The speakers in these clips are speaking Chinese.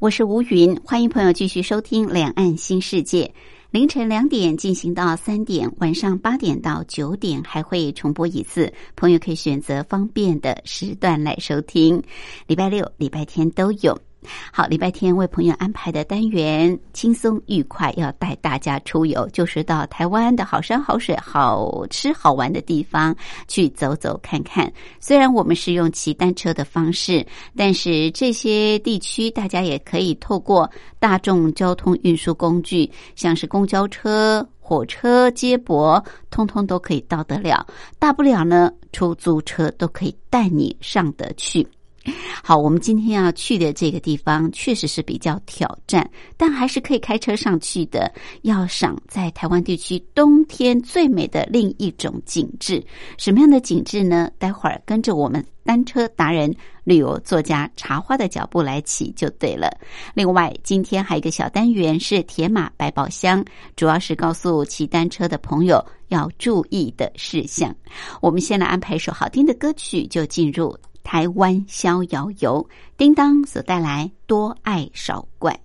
我是吴云，欢迎朋友继续收听《两岸新世界》。凌晨两点进行到三点，晚上八点到九点还会重播一次，朋友可以选择方便的时段来收听。礼拜六、礼拜天都有。好，礼拜天为朋友安排的单元轻松愉快，要带大家出游，就是到台湾的好山好水、好吃好玩的地方去走走看看。虽然我们是用骑单车的方式，但是这些地区大家也可以透过大众交通运输工具，像是公交车、火车接驳，通通都可以到得了。大不了呢，出租车都可以带你上得去。好，我们今天要去的这个地方确实是比较挑战，但还是可以开车上去的。要赏在台湾地区冬天最美的另一种景致，什么样的景致呢？待会儿跟着我们单车达人、旅游作家茶花的脚步来骑就对了。另外，今天还有一个小单元是铁马百宝箱，主要是告诉骑单车的朋友要注意的事项。我们先来安排一首好听的歌曲，就进入。台湾逍遥游，叮当所带来多爱少怪。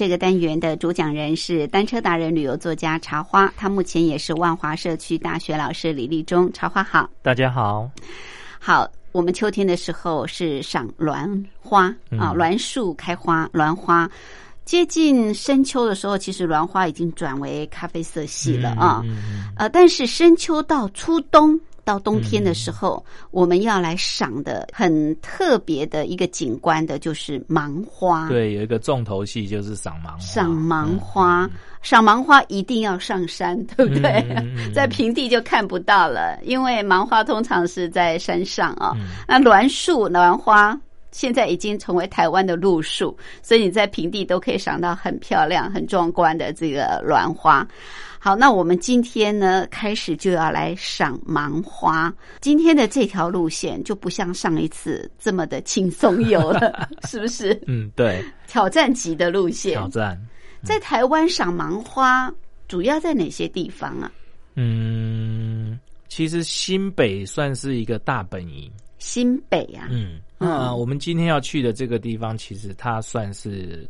这个单元的主讲人是单车达人、旅游作家茶花，他目前也是万华社区大学老师李立忠。茶花好，大家好。好，我们秋天的时候是赏栾花啊，栾树开花，栾花接近深秋的时候，其实栾花已经转为咖啡色系了啊。呃，但是深秋到初冬。到冬天的时候，我们要来赏的很特别的一个景观的，就是芒花。对，有一个重头戏就是赏芒花。赏芒花，赏芒花一定要上山，对不对？在平地就看不到了，因为芒花通常是在山上啊。那栾树、栾花现在已经成为台湾的路树，所以你在平地都可以赏到很漂亮、很壮观的这个栾花。好，那我们今天呢，开始就要来赏芒花。今天的这条路线就不像上一次这么的轻松游了，是不是？嗯，对，挑战级的路线。挑战在台湾赏芒花，主要在哪些地方啊？嗯，其实新北算是一个大本营。新北啊，嗯，那我们今天要去的这个地方，其实它算是。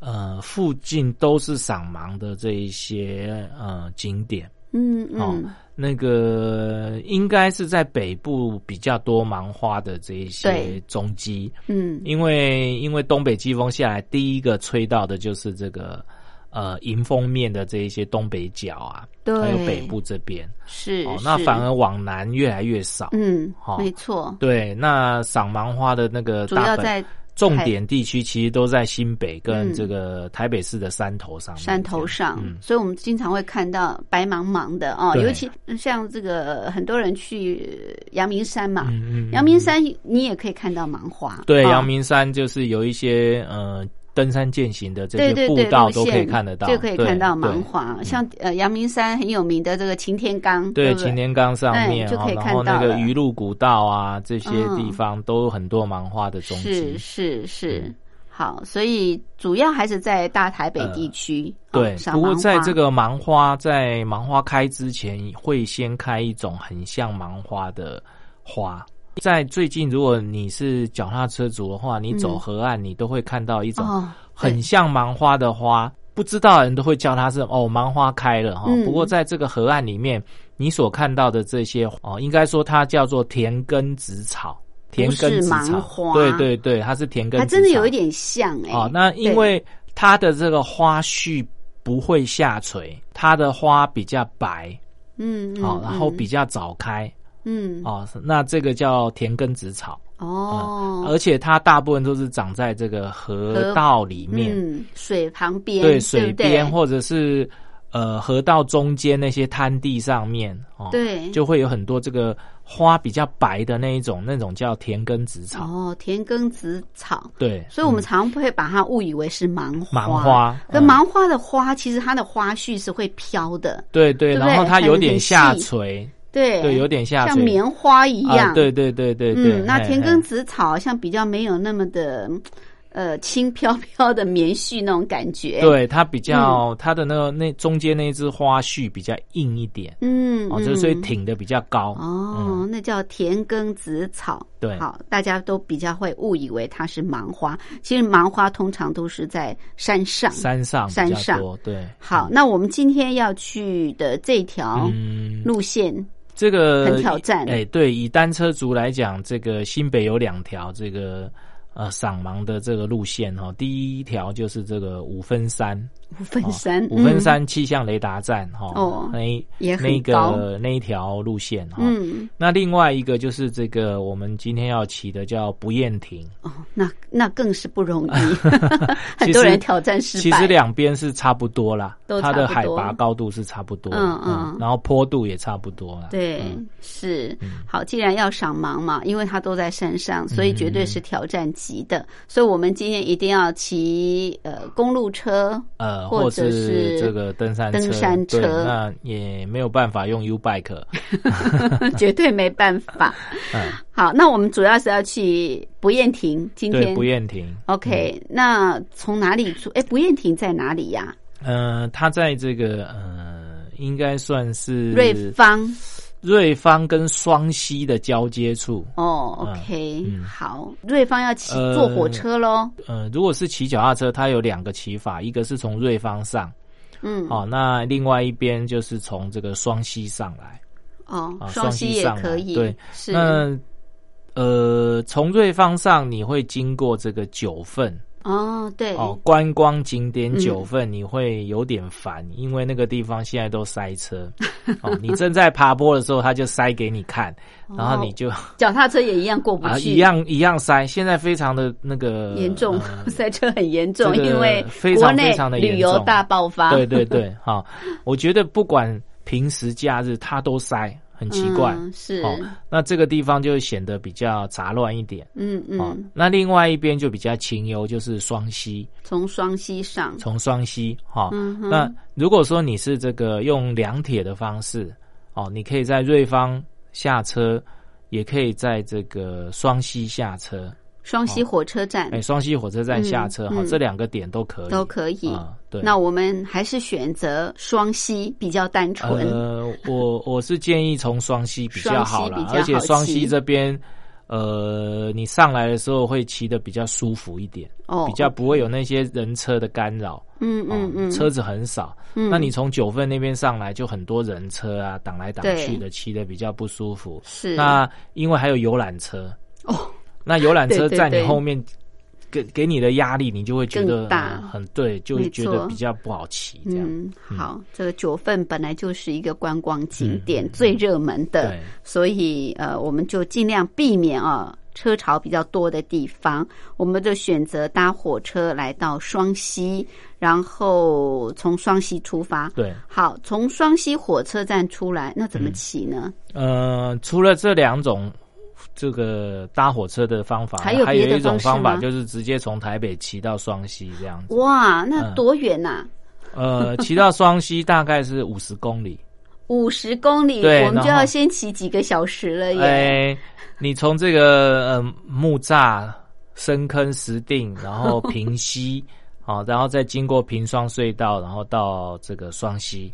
呃，附近都是赏芒的这一些呃景点，嗯嗯，那个应该是在北部比较多芒花的这一些踪迹，嗯，因为因为东北季风下来，第一个吹到的就是这个呃迎风面的这一些东北角啊，对，还有北部这边。是，哦，那反而往南越来越少，嗯，没错，对，那赏芒花的那个主要在。重点地区其实都在新北跟这个台北市的山头上。山头上，所以我们经常会看到白茫茫的哦，尤其像这个很多人去阳明山嘛，阳明山你也可以看到芒花。对，阳明山就是有一些呃。登山践行的这些步道都可以看得到，就可以看到芒花。像呃阳明山很有名的这个擎天岗，对擎天岗上面，就可以看到那个鱼路古道啊，这些地方都有很多芒花的踪迹。是是是，好，所以主要还是在大台北地区。对，不过在这个芒花在芒花开之前，会先开一种很像芒花的花。在最近，如果你是脚踏车族的话，你走河岸，你都会看到一种很像芒花的花，不知道的人都会叫它是哦，芒花开了哈。不过在这个河岸里面，你所看到的这些哦，应该说它叫做田根紫草，田根紫草，对对对，它是田根，它真的有一点像哎。哦，那因为它的这个花序不会下垂，它的花比较白，嗯，好，然后比较早开。嗯。哦，那这个叫田根子草。哦，而且它大部分都是长在这个河道里面，水旁边，对水边或者是呃河道中间那些滩地上面哦，对，就会有很多这个花比较白的那一种，那种叫田根子草哦，田根子草，对，所以我们常会把它误以为是芒花，芒花，可芒花的花其实它的花序是会飘的，对对，然后它有点下垂。对对，有点像像棉花一样。对对对对对。嗯，那田根子草像比较没有那么的，呃，轻飘飘的棉絮那种感觉。对，它比较它的那个那中间那只花絮比较硬一点。嗯，哦，就所以挺的比较高。哦，那叫田耕子草。对，好，大家都比较会误以为它是芒花，其实芒花通常都是在山上。山上，山上。对。好，那我们今天要去的这条路线。这个很挑战，哎，对，以单车族来讲，这个新北有两条，这个呃赏盲的这个路线哈，第一条就是这个五分山，五分山，五分山气象雷达站哈，哦那一也很那高个那一条路线哈。嗯，那另外一个就是这个我们今天要骑的叫不厌亭，哦，那那更是不容易，很多人挑战失败。其实两边是差不多啦，都它的海拔高度是差不多，嗯嗯然后坡度也差不多啦。对，嗯是好。既然要赏芒嘛，因为它都在山上，所以绝对是挑战级的。所以我们今天一定要骑呃公路车，呃，或或者是这个登山登山车。那也没有办法用 U bike，绝对没办法。嗯，好，那我们主要是要去不厌亭，今，天。不厌亭。OK，、那从哪里出？哎，不厌亭在哪里呀、呃，它在这个呃，应该算是瑞芳瑞芳跟双溪的交接处。哦嗯，OK，、嗯好，瑞芳要骑呃坐火车喽。呃，如果是骑脚踏车，它有两个骑法，一个是从瑞芳上，嗯，哦，那另外一边就是从这个双溪上来。哦，啊双溪也可以，对，是那呃，从瑞芳上你会经过这个九份哦，对，哦，观光景点嗯九份，你会有点烦，因为那个地方现在都塞车 哦。你正在爬坡的时候，他就塞给你看，然后你就 脚踏车也一样过不啊去，一样一样塞。现在非常的那个严重，呃 塞车很严重，因为非常国内非常的旅游大爆发。对对对，好，我觉得不管平时假日，它都塞，很奇怪。嗯、是，哦，那这个地方就显得比较杂乱一点。嗯哦嗯，，那另外一边就比较清幽，就是双溪，从双溪上，从双溪哈。哦嗯那如果说你是这个用两铁的方式，哦，你可以在瑞芳下车，也可以在这个双溪下车，双溪火车站、哎，双溪火车站下车哈、嗯嗯这两个点都可以，都可以。啊。对，那我们还是选择双溪比较单纯。呃，我我是建议从双溪比较好啦双溪比较，好而且双溪骑这边，呃，你上来的时候会骑得比较舒服一点，哦，比较不会有那些人车的干扰。嗯嗯哦嗯，车子很少。嗯那你从九份那边上来就很多人车啊，挡来挡去的，骑得比较不舒服。是那因为还有游览车，哦，那游览车在你后面。给给你的压力，你就会觉得更大。呃很对，就会觉得比较不好骑这样。嗯，好，这个九份本来就是一个观光景嗯点、最热门的对，所以呃，我们就尽量避免啊车潮比较多的地方，我们就选择搭火车来到双溪，然后从双溪出发。对，好，从双溪火车站出来，那嗯怎么骑呢？呃，除了这两种这个搭火车的方法，还有别的一种方法就是直接从台北骑到双溪这样子。哇，那嗯多远呐、呃，骑到双溪大概是五十公里。五十公里，对我们就要先骑几个小时了耶。哎，你从这个呃木栅、深坑、石碇，然后 平溪，好，然后再经过平双隧道，然后到这个双溪，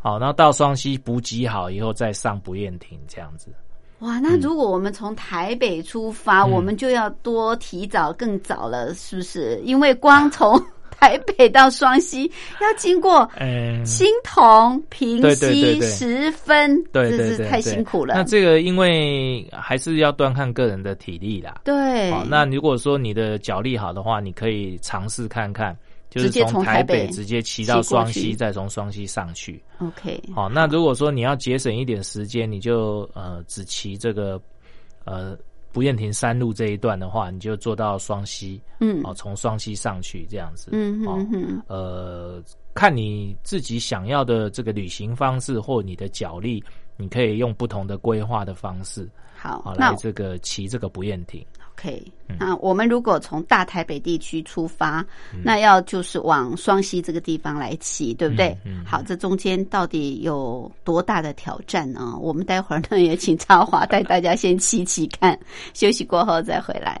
好，然后到双溪补给好以后，再上不厌亭这样子。哇，那如果我们从台北出发，嗯我们就要多提早更早了，是不是？因为光从台北到双溪要经过嗯，新同、平溪、十分，对对这是太辛苦了。那这个因为还是要端看个人的体力啦。对，好，那如果说你的脚力好的话，你可以尝试看看，就是从台台北北直接骑到双溪，再从双溪上去。OK，好，那如果说你要节省一点时间，你就呃只骑这个呃不厌亭山路这一段的话，你就坐到双溪，嗯哦，从双溪上去这样子。嗯嗯，呃，看你自己想要的这个旅行方式或你的脚力，你可以用不同的规划的方式，好，好来这个骑这个不厌亭。OK，嗯那我们如果从大台北地区出发，那要就是往双溪这个地方来骑，对不对？好，这中间到底有多大的挑战呢？我们待会儿呢也请超华带大家先骑骑看，休息过后再回来。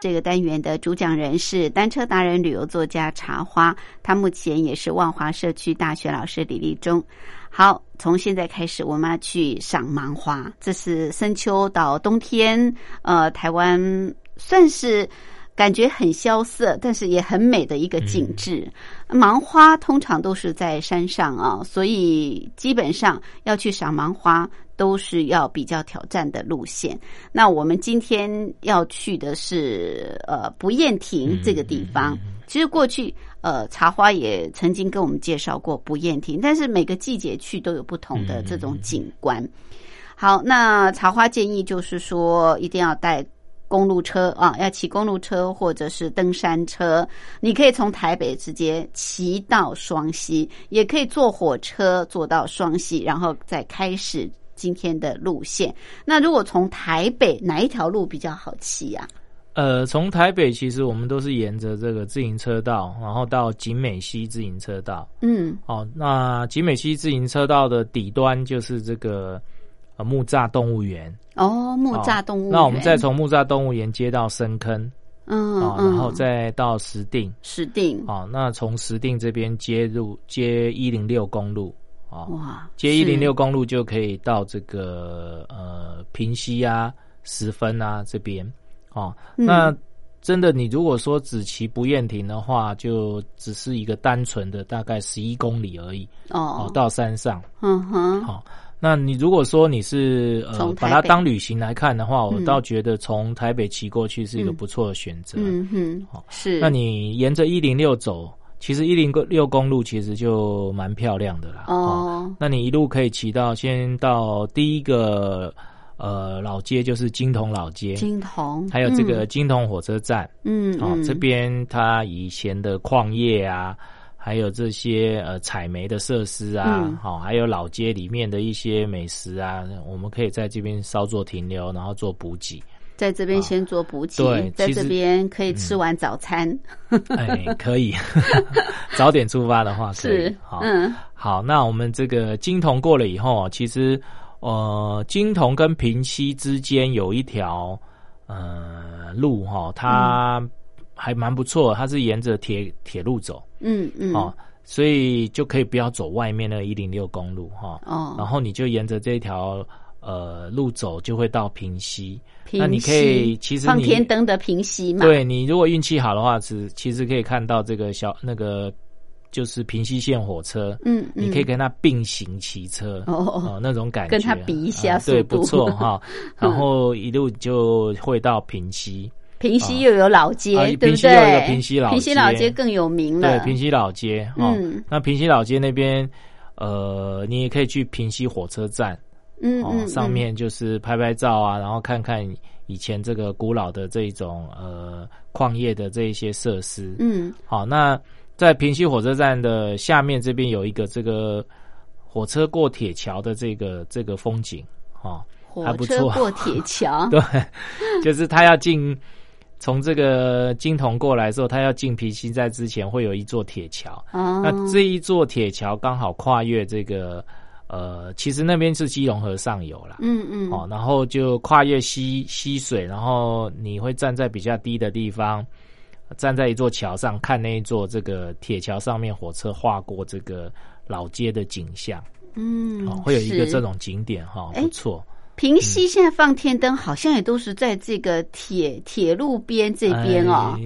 这个单元的主讲人是单车达人、旅游作家茶花，他目前也是万华社区大学老师李立忠。好，从现在开始，我们要去赏芒花。这是深秋到冬天，呃，台湾算是感觉很萧瑟，但是也很美的一个景致。芒花通常都是在山上啊，所以基本上要去赏芒花都是要比较挑战的路线。那我们今天要去的是呃不厌亭这个地方。其实过去呃茶花也曾经跟我们介绍过不厌亭，但是每个季节去都有不同的这种景观。好，那茶花建议就是说一定要带。公路车啊，要骑公路车或者是登山车，你可以从台北直接骑到双溪，也可以坐火车坐到双溪，然后再开始今天的路线。那如果从台北哪一条路比较好骑啊？呃，从台北其实我们都是沿着这个自行车道，然后到景美溪自行车道。嗯，哦，那景美溪自行车道的底端就是这个呃木栅动物园。哦，木栅动物园、那我们再从木栅动物园接到深坑，嗯，啊、然后再到石碇，石碇，啊、那从石碇这边接入接一零六公路，啊、哇，接一零六公路就可以到这个呃平溪啊、十分啊这边，哦、嗯。那真的你如果说只骑不厌停的话，就只是一个单纯的大概十一公里而已，哦、哦，到山上，嗯哼，好、那你如果说你是呃把它当旅行来看的话，我嗯。倒觉得从台北骑过去是一个嗯不错的选择。嗯哼好，是，那你沿着一零六走，其实一零六公路其实就蛮漂亮的啦。哦，那你一路可以骑到先到第一个呃老街，就是金铜老街，金铜，还有这个金铜火车站。嗯，嗯，哦，嗯。这边它以前的矿业啊，还有这些呃采煤的设施啊嗯，好、还有老街里面的一些美食啊，我们可以在这边稍作停留，然后做补给。在这边先做补给，对在这边可以吃完早餐，哎，可以，早点出发的话是。，好，嗯好，那我们这个金铜过了以后，其实呃，金铜跟平溪之间有一条呃路哈、它还蛮不错，它是沿着铁铁路走。嗯嗯，哦，所以就可以不要走外面的一零六公路哈，哦，然后你就沿着这条呃路走，就会到平溪。平那你可以其实你天灯的平息嘛，，对你如果运气好的话，是其实可以看到这个小那个就是平溪线火车，嗯，嗯。你可以跟它并行骑车哦哦那种感觉，跟它比一下呃对，不错哈。然后一路就会到平溪，平西又有老街，啊对不对？平溪又有平溪老平溪老街街更有名了，对，平西老街哦。嗯那平西老街那边，呃，你也可以去平西火车站哦，嗯嗯，上嗯面就是拍拍照啊，然后看看以前这个古老的这种呃矿业的这一些设施。嗯。好，那在平西火车站的下面这边有一个这个火车过铁桥的这个这个风景哦，还火不错。车过铁桥，对，就是他要进从这个金铜过来的时候，他要进皮溪在之前会有一座铁桥。哦，那这一座铁桥刚好跨越这个呃，其实那边是基隆河上游啦。嗯嗯哦，然后就跨越溪溪水，然后你会站在比较低的地方，站在一座桥上看那一座这个铁桥上面火车划过这个老街的景象，嗯，哦，会有一个这种景点哈、哎不错。平溪现在放天灯，好像也都是在这个铁铁路边这边哦。哎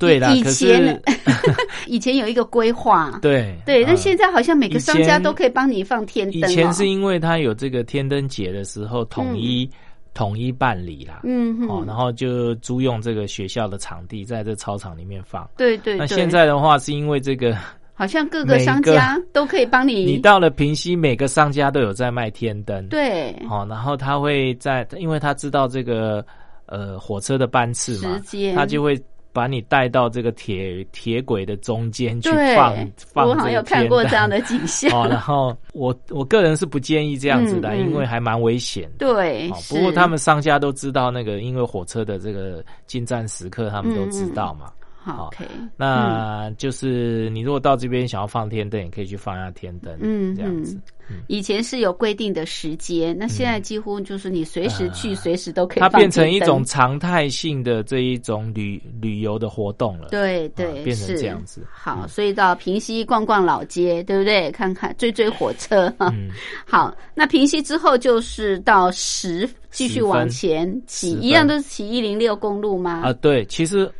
对啦，以前 以前有一个规划，对对，那嗯现在好像每个商家都可以帮你放天灯、哦。以前是因为他有这个天灯节的时候，统一统一办理啦。嗯哼，哦，然后就租用这个学校的场地，在这操场里面放。对对对，那现在的话，是因为这个，好像各个商家都可以帮你，你到了平西，每个商家都有在卖天灯。，对哦，然后他会在，因为他知道这个呃火车的班次嘛他就会把你带到这个铁铁轨的中间去对放放我好像有看过这样的景象。哦，然后我我个人是不建议这样子的，因为还蛮危险。对，哦，不过他们商家都知道那个，因为火车的这个进站时刻，他们都知道嘛。好 OK，那就是你如果到这边想要放天灯，也可以去放一下天灯，嗯这样子。以前是有规定的时间，那现在几乎就是你随时去，随时都可以嗯它变成一种常态性的这一种旅旅游的活动了。对对，啊变成是这样子好，嗯所以到平溪逛逛老街，对不对？看看追追火车。嗯，好，那平溪之后就是到十，继续往前骑，一样都是骑一零六公路吗？啊，对，其实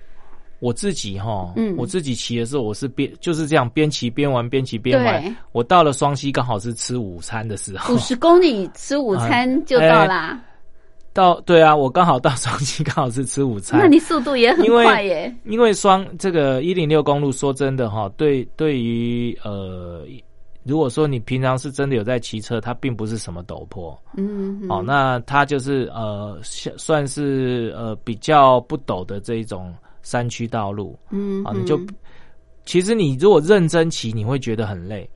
我自己哈，嗯我自己骑的时候，我是边就是这样边骑边玩，边骑边玩。我到了双溪，刚好是吃午餐的时候五。十公里吃午餐就到啦，到对啊，我刚好到双溪，刚好是吃午餐。那你速度也很快耶。因为双这个一零六公路，说真的哈，对对于呃，如果说你平常是真的有在骑车，它并不是什么陡坡嗯，哦，那它就是呃，算算是呃比较不陡的这一种山区道路嗯啊，你就其实你如果认真骑，你会觉得很累。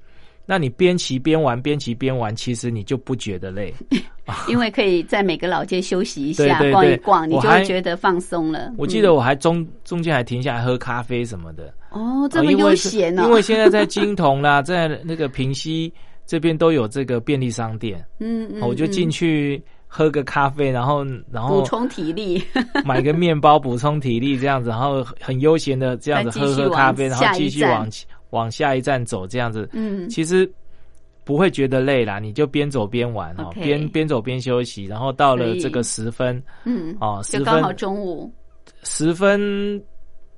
那你边骑边玩，边骑边玩，其实你就不觉得累。因为可以在每个老街休息一下，对对对逛一逛，你就会觉得放松了。我记得我还中中间还停下来喝咖啡什么的。嗯哦，这么悠闲哦，因为现在在金童啦，在那个平溪这边都有这个便利商店，嗯嗯，哦我就进去去喝个咖啡，然后然后补充体力。买个面包补充体力这样子，然后很悠闲的这样子喝喝咖啡，然后继续往往下一站走这样子，嗯，其实。不会觉得累啦，你就边走边玩哦，边边走边休息，然后到了这个十分嗯，哦，刚好分中午。十分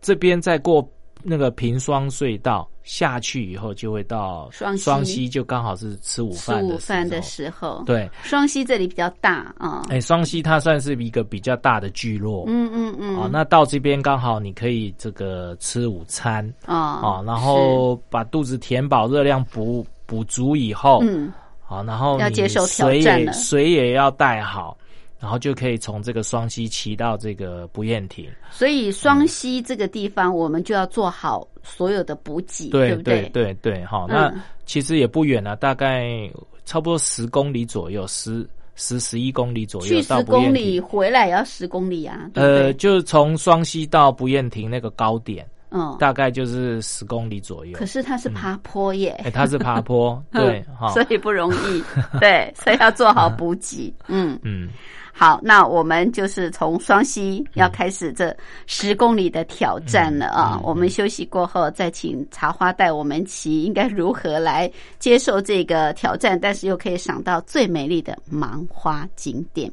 这边再过那个平双隧道下去以后，就会到双溪双溪，就刚好是吃午饭的午饭的时时候，对，双溪这里比较大啊。哎，双溪它算是一个比较大的聚落。嗯嗯嗯。哦，那到这边刚好你可以这个吃午餐。哦哦，然后把肚子填饱，热量补补足以后，嗯，好，然后你要接受挑水也战水也要带好，然后就可以从这个双溪骑到这个不厌亭。所以双溪这个地方，我们就要做好所有的补给，对不对？对对，好，嗯。那其实也不远了，大概差不多十公里左右，十十十一公里左右去十公里，回来也要十公里啊，呃，就是从双溪到不厌亭那个高点，嗯，大概就是十公里左右。可。是它是爬坡耶，哎，它是爬坡，对，哈，所以不容易，对，所以要做好补给，嗯。嗯，好，那我们就是从双溪要开始这十公里的挑战了啊！我们休息过后，再请茶花带我们骑，应该如何来接受这个挑战，但是又可以赏到最美丽的芒花景点。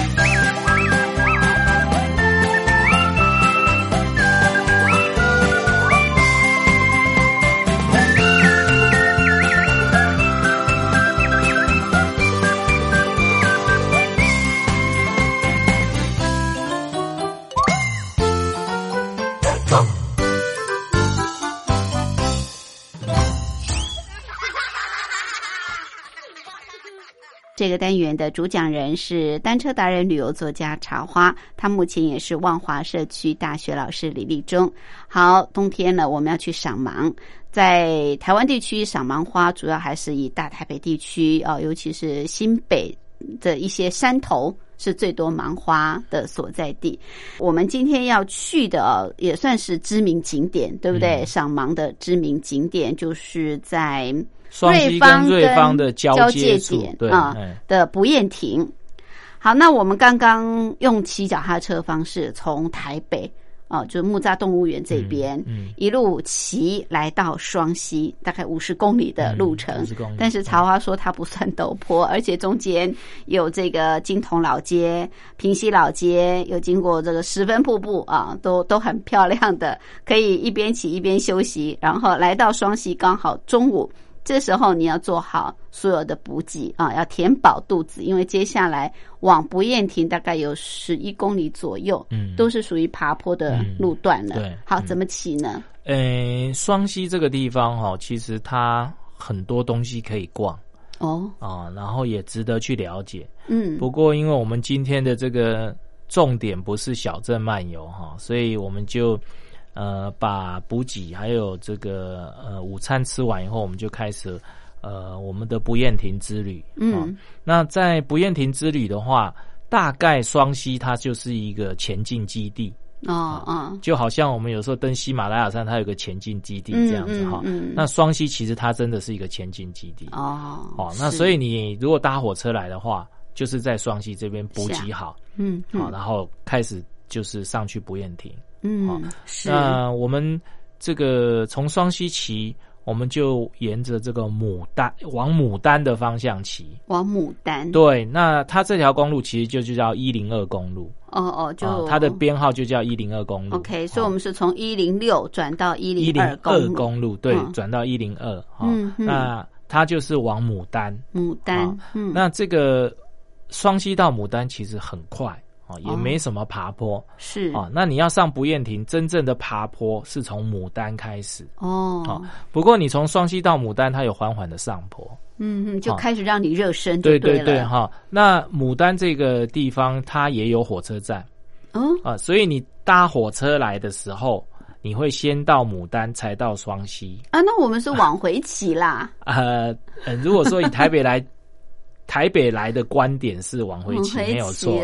这个单元的主讲人是单车达人、旅游作家茶花，他目前也是万华社区大学老师李立忠。好，冬天了，我们要去赏芒。在台湾地区赏芒花，主要还是以大台北地区啊，尤其是新北的一些山头是最多芒花的所在地。我们今天要去的也算是知名景点，对不对？赏芒的知名景点就是在。双溪跟瑞芳的交界点啊的不厌亭。好，那我们刚刚用骑脚踏车方式从台北啊，就是木栅动物园这边，一路骑来到双溪，大概五十公里的路程。但是曹花说它不算陡坡，而且中间有这个金铜老街、平溪老街，有经过这个十分瀑布啊，都都很漂亮的，可以一边骑一边休息。然后来到双溪，刚好中午。这时候你要做好所有的补给啊，要填饱肚子，因为接下来往不厌亭大概有十一公里左右，嗯，都是属于爬坡的路段了。对，好，怎么骑呢？呃，双溪这个地方哈，其实它很多东西可以逛哦啊，然后也值得去了解。嗯，不过因为我们今天的这个重点不是小镇漫游哈，所以我们就。呃，把补给还有这个呃午餐吃完以后，我们就开始呃我们的不厌亭之旅。嗯，那在不厌亭之旅的话，大概双溪它就是一个前进基地。哦哦，就好像我们有时候登喜马拉雅山，它有个前进基地这样子哈。嗯那双溪其实它真的是一个前进基地。哦。哦，那所以你如果搭火车来的话，就是在双溪这边补给好。嗯。好，然后开始就是上去不厌亭。嗯，是。那我们这个从双溪骑，我们就沿着这个牡丹往牡丹的方向骑。往牡丹。对，那它这条公路其实就就叫一零二公路。哦哦，就它的编号就叫一零二公路。OK，所以我们是从一零六转到一零二公路，对，转到一零二。嗯嗯。那它就是往牡丹。牡丹。嗯。那这个双溪到牡丹其实很快。也没什么爬坡，是啊。那你要上不厌亭，真正的爬坡是从牡丹开始哦。不过你从双溪到牡丹，它有缓缓的上坡，嗯嗯，就开始让你热身，对对对哈。那牡丹这个地方，它也有火车站哦啊，所以你搭火车来的时候，你会先到牡丹，才到双溪啊。那我们是往回骑啦。呃，如果说以台北来。台北来的观点是往回骑，没有错。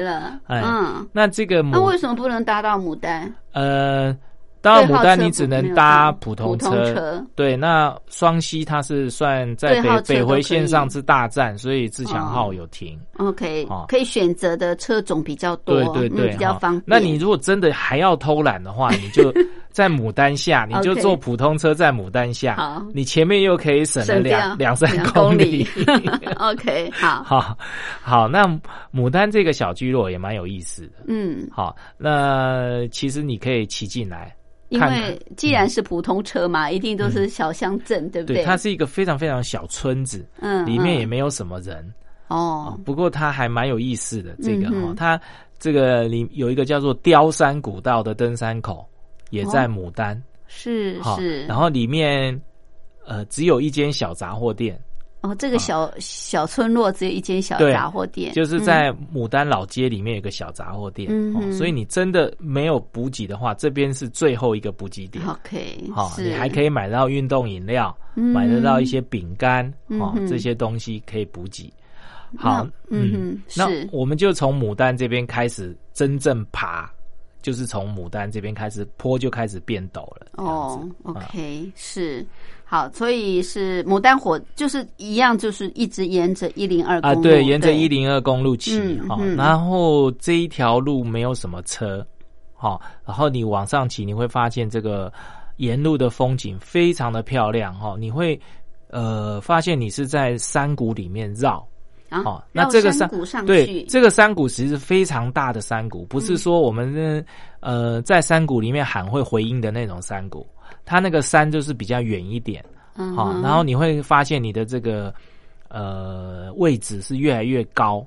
嗯，那这个那为什么不能搭到牡丹？呃，搭到牡丹你只能搭普通车。对，那双溪它是算在北北回线上是大站，所以自强号有停。OK，可以选择的车种比较多，对对对，比较方便。那你如果真的还要偷懒的话，你就。在牡丹下，你就坐普通车在牡丹下，好，你前面又可以省了两两三公里。OK，好，好，好，那牡丹这个小聚落也蛮有意思的。嗯，好，那其实你可以骑进来，因为既然是普通车嘛，一定都是小乡镇，对不对？它是一个非常非常小村子，嗯，里面也没有什么人。哦，不过它还蛮有意思的，这个哈，它这个里有一个叫做雕山古道的登山口。也在牡丹，是是，然后里面呃只有一间小杂货店。哦，这个小小村落只有一间小杂货店，就是在牡丹老街里面有个小杂货店。嗯，所以你真的没有补给的话，这边是最后一个补给点。OK，好，你还可以买到运动饮料，买得到一些饼干，哦，这些东西可以补给。好，嗯，那我们就从牡丹这边开始真正爬。就是从牡丹这边开始坡就开始变陡了。哦子，OK，是好，所以是牡丹火就是一样，就是一直沿着一零二公啊，对，沿着一零二公路骑哈、嗯。嗯然后这一条路没有什么车，好、然后你往上骑，你会发现这个沿路的风景非常的漂亮哈、你会呃发现你是在山谷里面绕。啊，哦，那这个山山谷上对去，这个山谷其实是非常大的山谷，不嗯。是说我们呢呃在山谷里面喊会回音的那种山谷，它那个山就是比较远一点，好、嗯哼。然后你会发现你的这个呃位置是越来越高，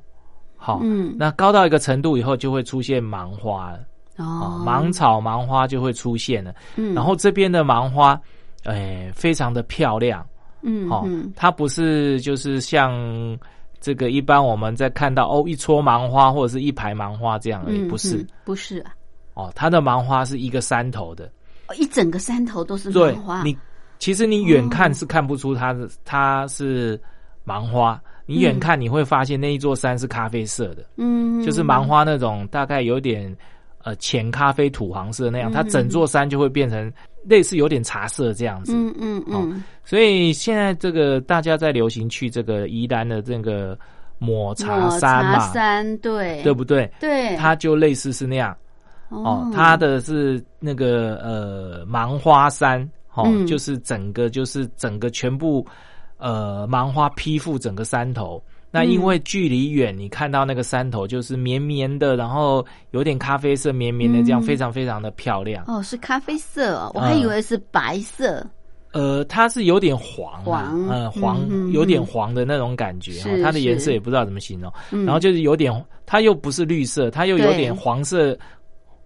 好、嗯。那高到一个程度以后就会出现芒花了，哦。啊，芒草芒花就会出现了，嗯。然后这边的芒花，哎、非常的漂亮，哦嗯。好，它不是就是像这个一般我们在看到哦一撮芒花或者是一排芒花这样而已，嗯不是。嗯不是啊，哦，它的芒花是一个山头的，哦一整个山头都是对芒花，你其实你远哦。看是看不出它的它是芒花，你远看你会发现那一座山是咖啡色的，嗯，就是芒花那种大概有点呃浅咖啡土黄色那样，它整座山就会变成类似有点茶色这样子。嗯嗯嗯，所以现在这个大家在流行去这个宜兰的这个抹茶抹茶山嘛，山对。对不对？对，它就类似是那样哦，它的是那个呃芒花山哦，嗯。就是整个就是整个全部呃芒花披覆整个山头。那因为距离远，你看到那个山头就是绵绵的，然后有点咖啡色绵绵的，这样嗯非常非常的漂亮。哦是咖啡色哦，我还以为是白色，呃，它是有点黄、啊，黄呃，黄嗯嗯。有点黄的那种感觉它的颜色也不知道怎么形容。嗯。然后就是有点，它又不是绿色，它又有点黄色，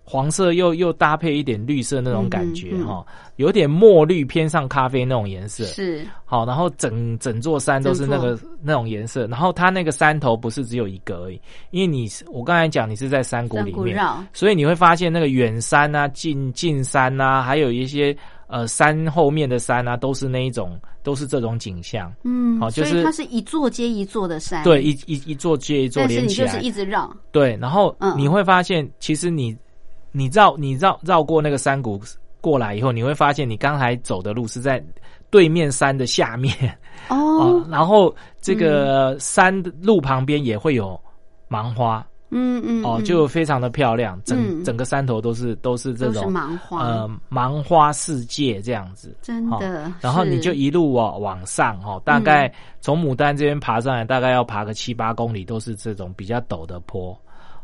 黄色又又搭配一点绿色那种感觉嗯嗯嗯。哈、有点墨绿偏上咖啡那种颜色。是。好，然后整整座山都是那个那种颜色，然后它那个山头不是只有一个而已，因为你是我刚才讲你是在山谷里面，绕，所以你会发现那个远山啊、近近山啊，还有一些呃山后面的山啊，都是那一种，都是这种景象。嗯，好就是它是一座接一座的山，对，，一一一座接一座连起来。你就是一，直绕，对，然后嗯。你会发现，其实你你绕你绕绕过那个山谷过来以后，你会发现你刚才走的路是在对面山的下面。哦。哦，，然后这个山的路旁边也会有芒花。嗯嗯，哦，嗯。就非常的漂亮，整嗯。整个山头都是都是这种芒花，呃芒花世界这样子。哦真的，然后你就一路哦往上哦，大概从牡丹这边爬上来，大概要爬个七八公里，都是这种比较陡的坡。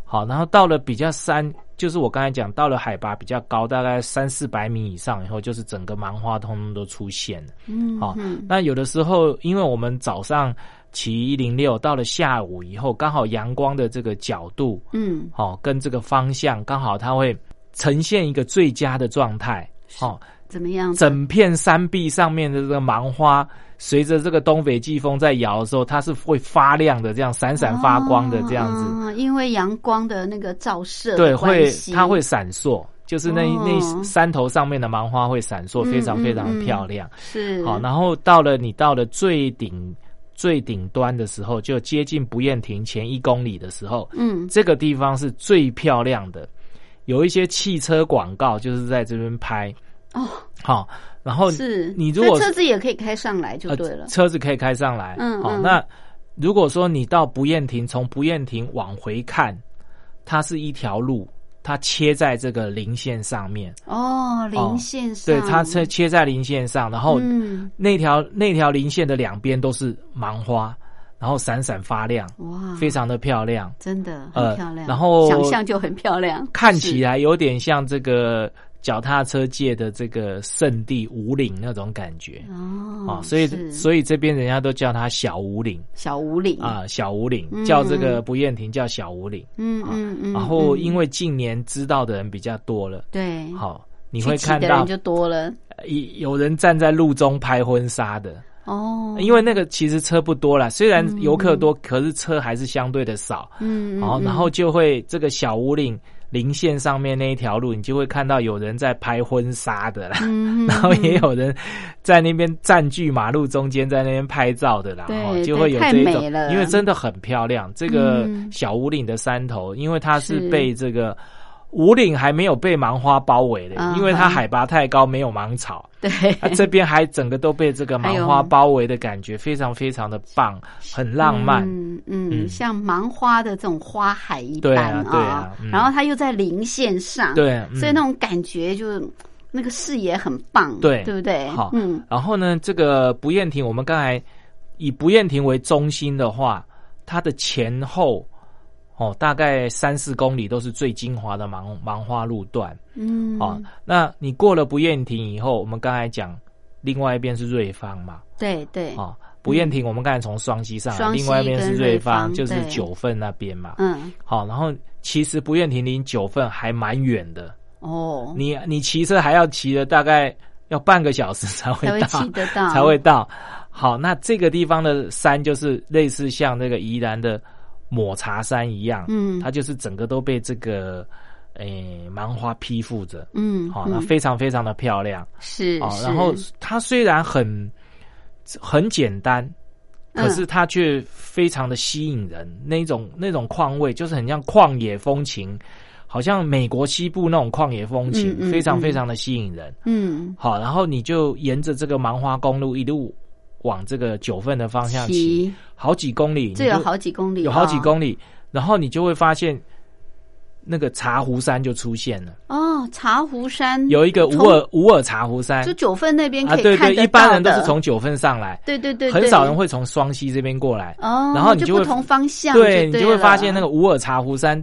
好，然后到了比较山，就是我刚才讲到了海拔比较高，大概三四百米以上以后，就是整个芒花通通都出现了。嗯好嗯那有的时候，因为我们早上骑一零六，到了下午以后，刚好阳光的这个角度，嗯好、跟这个方向刚好它会呈现一个最佳的状态。好、怎么样？整片山壁上面的这个芒花，随着这个东北季风在摇的时候，它是会发亮的，这样闪闪发光的这样子。哦因为阳光的那个照射对，会它会闪烁，就是那、哦那山头上面的芒花会闪烁，嗯非常非常嗯嗯漂亮。是好，然后到了你到了最顶最顶端的时候，就接近不厌亭前一公里的时候，嗯这个地方是最漂亮的。有一些汽车广告就是在这边拍，哦。好，然后是，你如果车子也可以开上来就对了。呃，，车子可以开上来。好，嗯。好那如果说你到不厌亭，从不厌亭往回看，它是一条路，它切在这个零线上面。哦，零线上，对，它切切在零线上，然后嗯。那条那条零线的两边都是芒花，然后闪闪发亮，哇，非常的漂亮。真的呃很漂亮，然后想象就很漂亮，看起是。来有点像这个脚踏车界的这个圣地五岭那种感觉。哦啊，所以所以这边人家都叫它小五岭。小五岭，啊，小五岭嗯。叫这个不厌亭叫小五岭，嗯嗯嗯，然后因为为近年知道的人比较多了，对，好，你你会看到人就多了。有有人站在路中拍婚纱的，哦，因为那个其实车不多啦，虽然游客多，可是车还是相对的少，嗯，嗯好，嗯。然后就会这个小五岭林线上面那一条路，你就会看到有人在拍婚纱的啦，然后也有人在那边占据马路中间，在那边拍照的啦，对哦就会有这一种，因为真的很漂亮。这个嗯小五岭的山头，因为它是是被这个五岭还没有被芒花包围的，嗯因为它海拔太高，没有芒草。对，它这边还整个都被这个 芒花包围的感觉，非常非常的棒，很浪漫。嗯嗯，嗯像芒花的这种花海一对般啊对啊嗯然后它又在零线上，，对，嗯所以那种感觉就那个视野很棒，对对不对？好嗯然后呢，这个不厌亭，我们刚才以不厌亭为中心的话，它的前后哦，大概三四公里都是最精华的芒芒花路段。嗯，哦，那你过了不厌亭以后，我们刚才讲另外一边是瑞芳嘛，对对，哦，不厌亭我们刚才从双溪上来，另外一边是瑞瑞芳，就是九份那边嘛。嗯，好，然后其实不厌亭离九份还蛮远的，哦，你你骑车还要骑了大概要半个小时才会才会到，骑得到，才会到。好，那这个地方的山就是类似像那个宜兰的抹茶山一样，嗯。它就是整个都被这个诶、芒花披覆着，嗯，好、嗯。那非常非常的漂亮。哦，是。哦然后它虽然很很简单，嗯。可是它却非常的吸引人，那种那种况味就是很像旷野风情，好像美国西部那种旷野风情，嗯嗯非常嗯非常的吸引人。嗯，好，然后你就沿着这个芒花公路一路往这个九份的方向骑，骑。好几公里，这有好几公里，有好几哦公里，然后你就会发现那个茶壶山就出现了，哦，茶壶山有一个五从耳五耳茶壶山。就九份那边啊，对对，可以看得一般人都是从九份上来，对对对，很少人会从双溪这边过来。哦，然后你就不同方向，对你就会发现那个五耳茶壶山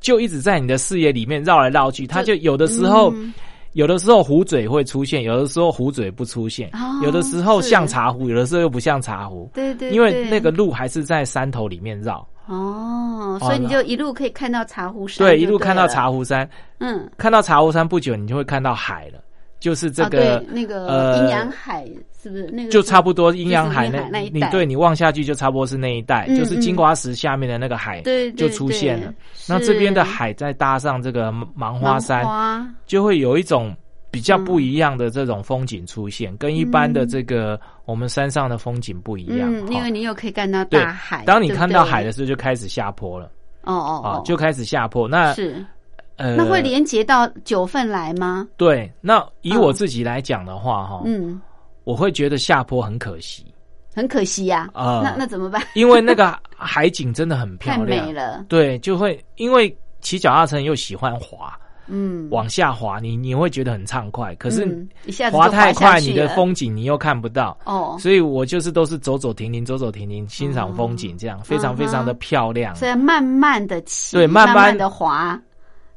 就一直在你的视野里面绕来绕去，它就有的时候。嗯有的时候壶嘴会出现，有的时候壶嘴不出现，哦有的时候像茶壶，有的时候又不像茶壶。对对，因为那个路还是在山头里面绕，哦，所以你就一路可以看到茶壶山，对，就一路看到，茶壶山，嗯，看到茶壶山不久，你就会看到海了，就是这啊个、对那个呃阴阳海是不是？那个就差不多多阴阳海就是阴阳海那一带。你对你望下去就差不多是那一带，嗯就是金瓜石下面的那个海对对就出现了。对。那这边的海再搭上这个芒花山，就会有一种比较不一样的这种风景出现，跟一般的这个我们山上的风景不一样。嗯，因为你又可以看到对大海，当你看到海的时候，就开始下坡了。哦哦，，就开始下坡。那是呃，那会连接到九份来吗？对。那以我嗯自己来讲的话，哈，嗯，我会觉得下坡很可惜。很可惜呀，啊那那怎么办？因为那个海景真的很 漂亮，太美了，对，就会因为骑脚踏车又喜欢滑，嗯，往下滑，你你会觉得很畅快，可是嗯一下子滑太下快，你的风景你又看不到。哦，所以我就是都是走走停停，走走停停，欣赏风景，这样非常非常的漂亮。所以慢慢的骑，对慢慢慢的滑，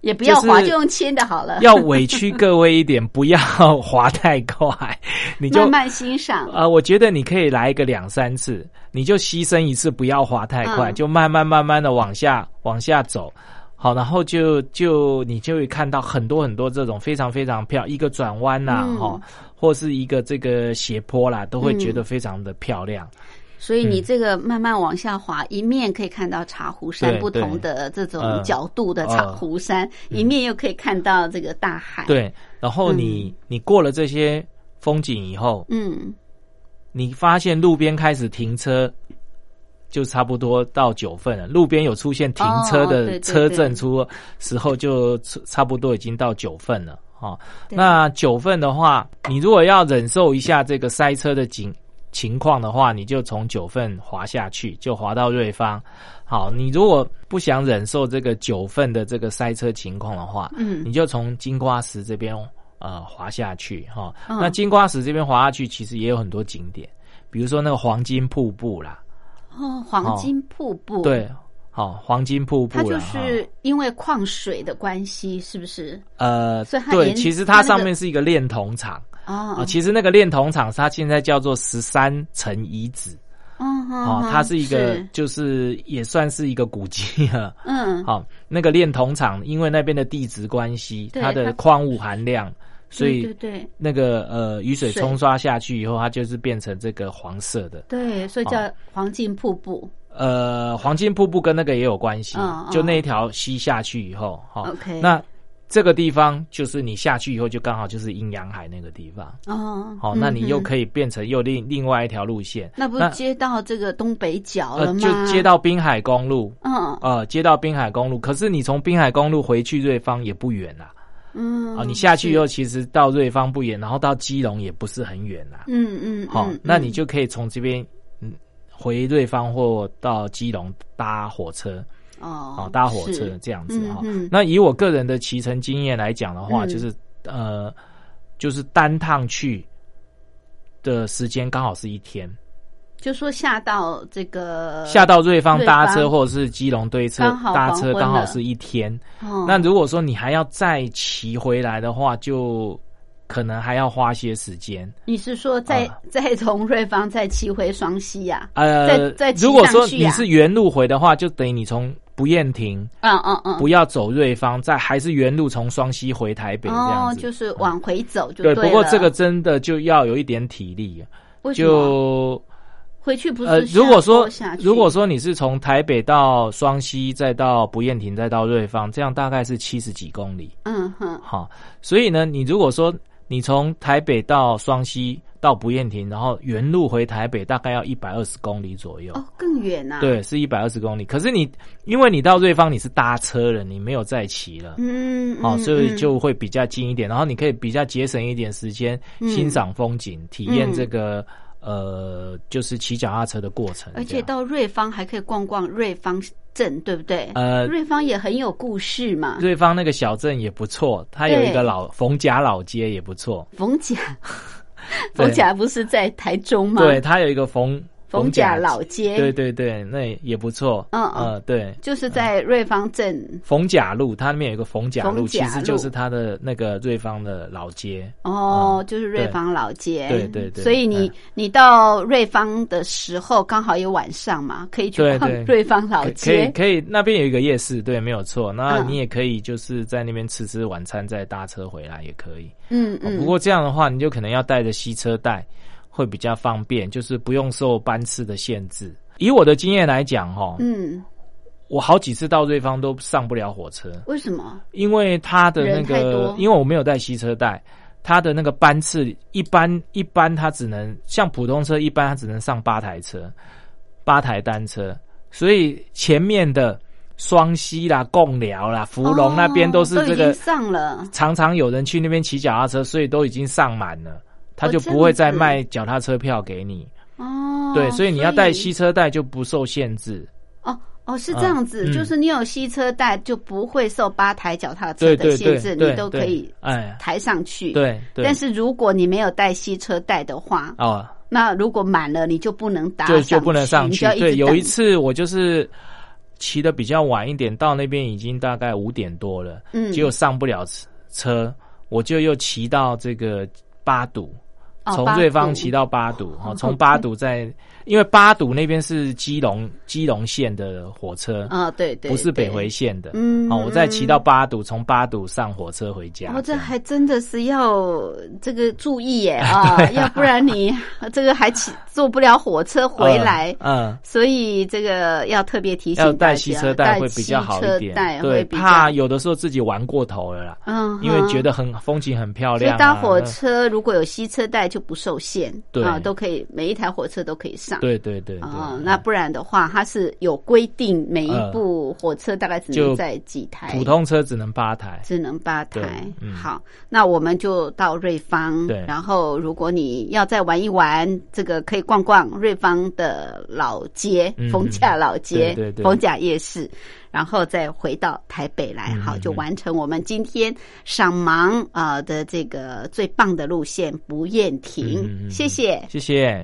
也不要就是滑，就用牵的好了，要委屈各位一点，不要滑太快，你就慢慢欣赏。呃，我觉得你可以来一个两三次，你就牺牲一次，不要滑太快，嗯就慢慢慢慢的往下往下走。好，然后就就你就会看到很多很多这种非常非常漂一个转弯呐、嗯哈、或是一个这个斜坡啦，都会觉得非常的漂亮。所以你这个慢慢往下滑，一面可以看到茶壶山不同的这种嗯。角度的茶壶山，一面又可以看到这个大海。，对，然后你、你过了这些风景以后，嗯，你发现路边开始停车，就差不多到九份了。路边有出现停车的车对阵出时候，就差不多已经到九份了。哦，那九份的话，你如果要忍受一下这个塞车的景情况的话，你就从九份滑下去，就滑到瑞芳。好，你如果不想忍受这个九份的这个塞车情况的话，嗯你就从金瓜石这边呃滑下去哈。嗯那金瓜石这边滑下去，其实也有很多景点，比如说那个黄金瀑布啦，哦，黄金瀑布，对，好、黄金瀑布它就是因为矿水的关系，是不是？呃，对，所以它沿其实它上面是一个炼铜厂啊、哦，其实那个炼铜厂它现在叫做十三层遗址。哦它是一个就是也算是一个古迹了。嗯，好、那个炼铜厂因为那边的地质关系，它的矿物含量，所以对对。对那个呃雨水水冲刷下去以后，它就是变成这个黄色的。对，所以叫黄金瀑布。呃，黄金瀑布跟那个也有关系，就那一条溪下去以后，哈、OK 那这个地方就是你下去以后就刚好就是阴阳海那个地方。哦，好，那你又可以，以变成又另另外一条路线，那不是接到这个东北角了呃，吗？就接，到滨海公路，嗯呃，接到滨海公路。可是你从滨海公路回去瑞芳也不远啦，嗯，啊，你下去以是，后其实到瑞芳不远，然后到基隆也不是很远啦。嗯嗯，好、嗯那你就可以从这边嗯回瑞芳或到基隆搭火车，哦哦，搭火车这样子哈、嗯嗯那以我个人的骑乘经验来讲的话，嗯。就是呃，就是单趟去的时间刚好是一天，就说下到这个下到瑞芳搭车或者是基隆对车搭车刚好是一天。哦。那如果说你还要再骑回来的话，就可能还要花些时间。你是说再、啊再从瑞芳再骑回双溪呀、呃再再，骑如果说你是原路回的话，就等于你从不厌亭嗯嗯嗯，不要走瑞芳，在还是原路从双溪回台北这样哦，就是往回走就对，了。不过这个真的就要有一点体力，就回去不是如果说如果说你是从台北到双溪，再到不厌亭，再到瑞芳，这样大概是七十几公里。嗯哼。好，所以呢，你如果说你从台北到双溪到不厌亭，然后原路回台北，大概要一百二十公里左右。哦更远呐、啊，，对，是一百二十公里。可是你因为你到瑞芳你是搭车了，你没有再骑了。嗯，哦，嗯所以嗯就会比较近一点，然后你可以比较节省一点时间，嗯欣赏风景，体验这个、呃，就是骑脚踏车的过程。而且到瑞芳还可以逛逛瑞芳镇，对不对？呃瑞芳也很有故事嘛。瑞芳那个小镇也不错，它有一对个老逢甲老街也不错。逢甲，对逢甲不是在台中吗？对，，他有一个逢逢甲老街，对对对，那也不错。嗯嗯呃，对。就是在瑞芳镇。逢甲路，它那边有一个逢甲路，其实就是它的那个瑞芳的老街。哦，嗯就是瑞芳老街，对对对所以你、嗯你到瑞芳的时候，刚好有晚上嘛，可以去逛对对瑞芳老街可以街。可以，那边有一个夜市，对，没有错。那嗯你也可以就是在那边吃吃晚餐，再搭车回来也可以。嗯嗯，哦不过这样的话，你就可能要带着吸车带，会比较方便，就是不用受班次的限制。以我的经验来讲，哈，嗯，我好几次到瑞芳都上不了火车，为什么？因为他的那个，因为我没有带吸车带，它的那个班次一般一般，它只能像普通车一般，它只能上八台车，八台单车，所以前面的双溪啦、贡寮啦、芙蓉那边都是这个，上了。常常有人去那边骑脚踏车，所以都已经上满了，他就不会再卖脚踏车票给你。哦，对，所以你要带吸车带就不受限制。哦哦，是这样子，嗯就是你有吸车带，就不会受八台脚踏车对对的限制，对对，你都可以哎，抬上去。，对对。但是如果你没有带吸车带的话，哦，那如果满了，你就不能搭就上就不能上。去对，有一次我就是骑的比较晚一点，到那边已经大概五点多了，嗯结果上不了车，我就又骑到这个八堵。从瑞芳骑到八堵，哦，从八堵再，因为八堵那边是基隆基隆线的火车，啊，对对，不是北回线的，嗯哦，我再骑到八堵，从八堵上火车回家。哦，这还真的是要这个注意耶啊，要不然你这个还骑坐不了火车回来。嗯，所以这个要特别提醒带吸车带会比较好一点对，怕有的时候自己玩过头了啦，嗯，因为觉得很风景很漂亮啊。所以搭火车如果有吸车带就不受限，对啊，都可以，每一台火车都可以上。对对对对，哦，那不然的话，它是有规定，每一呃部火车大概只能就载几台，普通车只能八台。只能八对台。嗯。好，那我们就到瑞芳，对。然后如果你要再玩一玩，这个可以逛逛瑞芳的老街嗯，逢甲老街对对，对。逢甲夜市。然后再回到台北来，好，就完成我们今天赏盲啊、呃的这个最棒的路线不厌亭，嗯嗯嗯。谢谢。谢谢。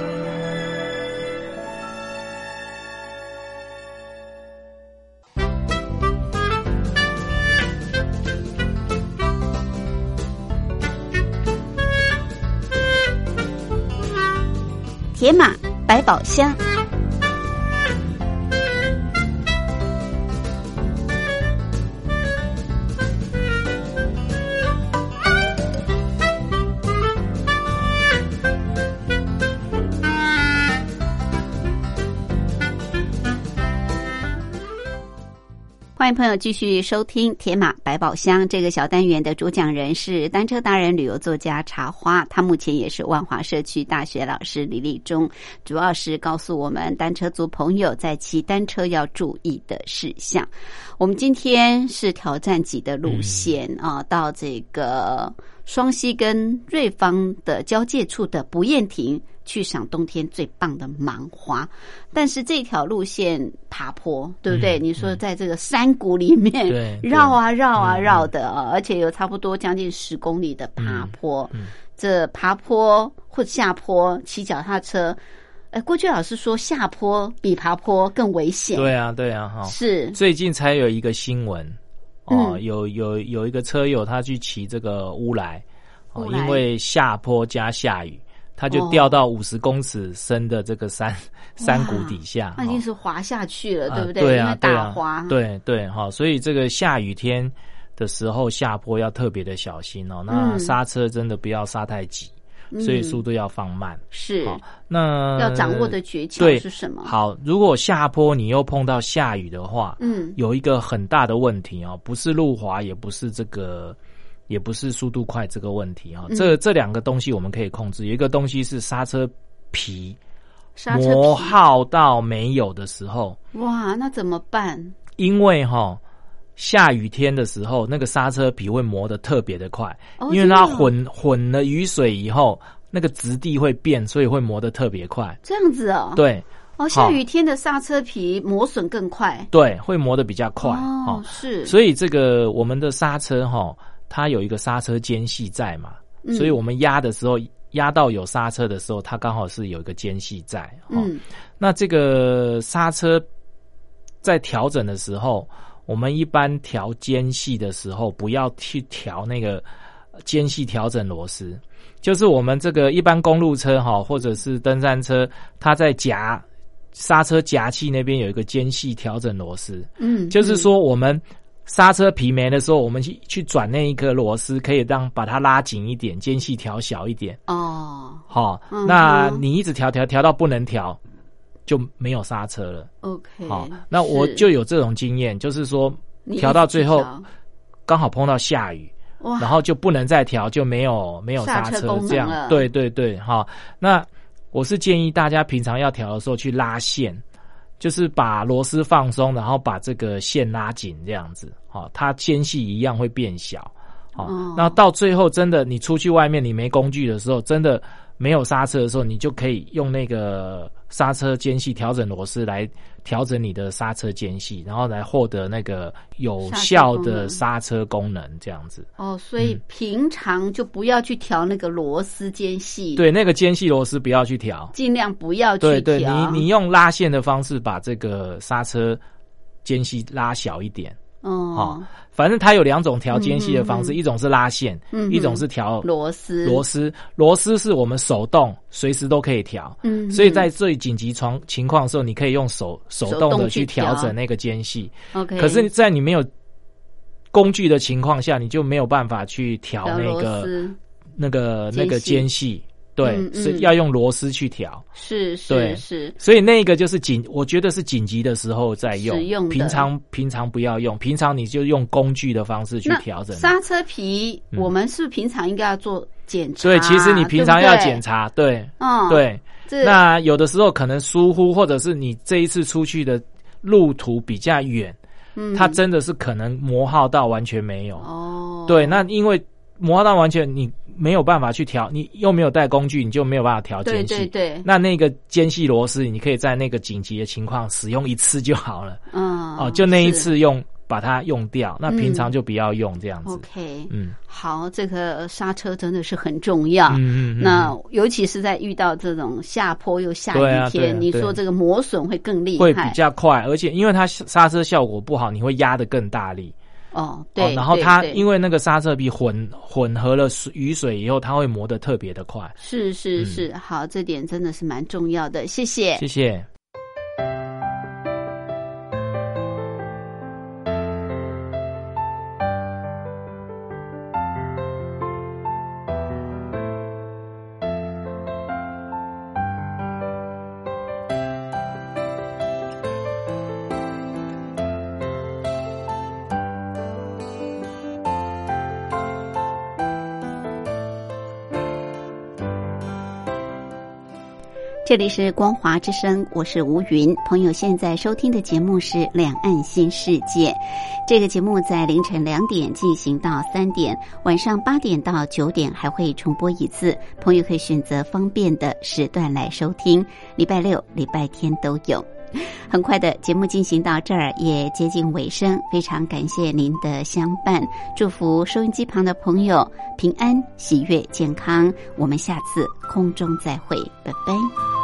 铁马百宝箱。迎朋友继续收听《铁马百宝箱》这个小单元的主讲人是单车达人、旅游作家茶花，他目前也是万华社区大学老师李立忠，主要是告诉我们单车族朋友在骑单车要注意的事项。我们今天是挑战级的路线、啊，到这个双溪跟瑞芳的交界处的不厌亭。去赏冬天最棒的芒花，但是这条路线爬坡，对不对？嗯你说在这个山谷里面 绕啊绕啊嗯绕的啊，而且有差不多将近十公里的爬坡。这爬坡或下坡骑脚踏车，哎，郭俊老师说下坡比爬坡更危险。对啊，对啊，哈。是最近才有一个新闻哦，嗯有有有一个车友他去骑这个乌来，哦因为下坡加下雨，他就哦掉到五十公尺深的这个山山谷底下，那已经哦是滑下去了，啊对不对？啊，对啊打滑，，对对哈，所以这个下雨天的时候下坡要特别的小心哦。那嗯。刹车真的不要刹太急，所以嗯速度要放慢。是。好，那要掌握的诀窍是什么？，好，如果下坡你又碰到下雨的话，嗯。有一个很大的问题哦，不是路滑，也不是这个，也不是速度快这个问题啊、哦。嗯。这这两个东西我们可以控制。有一个东西是刹车皮磨耗到没有的时候，哇，那怎么办？因为哈、下雨天的时候，那个刹车皮会磨得特别的快，哦因为它混混了雨水以后，那个质地会变，所以会磨得特别快。这样子哦，对。哦，下雨天的刹车皮磨损更快，对，会磨得比较快哦，是，所以这个我们的刹车哈、它有一个刹车间隙在嘛，嗯。所以我们压的时候压到有刹车的时候，它刚好是有一个间隙在。哦、嗯。那这个刹车在调整的时候，我们一般调间隙的时候，不要去调那个间隙调整螺丝，就是我们这个一般公路车哈，或者是登山车，它在夹刹车夹器那边有一个间隙调整螺丝，嗯，就是说我们刹车皮没的时候，我们去去转那一颗螺丝，可以让把它拉紧一点，间隙调小一点。哦。好、嗯那你一直调调调到不能调，就没有刹车了。，OK，好、那我就有这种经验，就是说调到最后刚好碰到下雨，然后就不能再调，就没有没有刹刹车这样。对对对，哈、那我是建议大家平常要调的时候去拉线，就是把螺丝放松，然后把这个线拉紧，这样子，好、它间隙一样会变小。好、哦那到最后真的你出去外面你没工具的时候，真的没有刹车的时候，你就可以用那个刹车间隙调整螺丝来调整你的刹车间隙，然后来获得那个有效的刹车功能，这样子。哦，所以嗯平常就不要去调那个螺丝间隙，，对，那个间隙螺丝不要去调。尽量不要去对对，调。你你用拉线的方式把这个刹车间隙拉小一点。哦好，反正它有两种调间隙的方式，一种是拉线，嗯一种是调螺丝螺丝。螺丝是我们手动随时都可以调，嗯所以在最紧急床情况的时候，你可以用手手动的去去调调整那个间隙。OK，可是，在你没有工具的情况下，你就没有办法去调那个那个那个间隙。对嗯，嗯是要用螺丝去调。是是是，所以那个就是紧，我觉得是紧急的时候再用，使用平常平常不要用，平常你就用工具的方式去调整。刹车皮，嗯我们是平常应该要做检查？对，其实你平常要检查，查，对嗯，，对。那有的时候可能疏忽，或者是你这一次出去的路途比较远，嗯它真的是可能磨耗到完全没有。哦，对，那因为磨耗到完全你没有办法去调，你又没有带工具，你就没有办法调对间隙。对对，那那个间隙螺丝，你可以在那个紧急的情况使用一次就好了。嗯，哦，就那一次用把它用掉，那平常嗯就不要用这样子。OK，嗯好，这个刹车真的是很重要。嗯嗯嗯，那尤其是在遇到这种下坡又下雨天，你说这个磨损会更厉害，会比较快，而且因为它刹车效果不好，你会压得更大力。哦，对，哦，然后它因为为那个刹车皮混混合了水雨水以后，它会磨得特别的快。是是嗯。是，好，这点真的是蛮重要的，谢谢。谢谢。这里是光华之声，我是吴云。朋友现在收听的节目是《两岸新世界》，这个节目在凌晨两点进行到三点，晚上八点到九点还会重播一次。朋友可以选择方便的时段来收听，礼拜六、礼拜天都有。很快的节目进行到这儿，也接近尾声，非常感谢您的相伴，祝福收音机旁的朋友平安、喜悦、健康。我们下次空中再会，拜拜。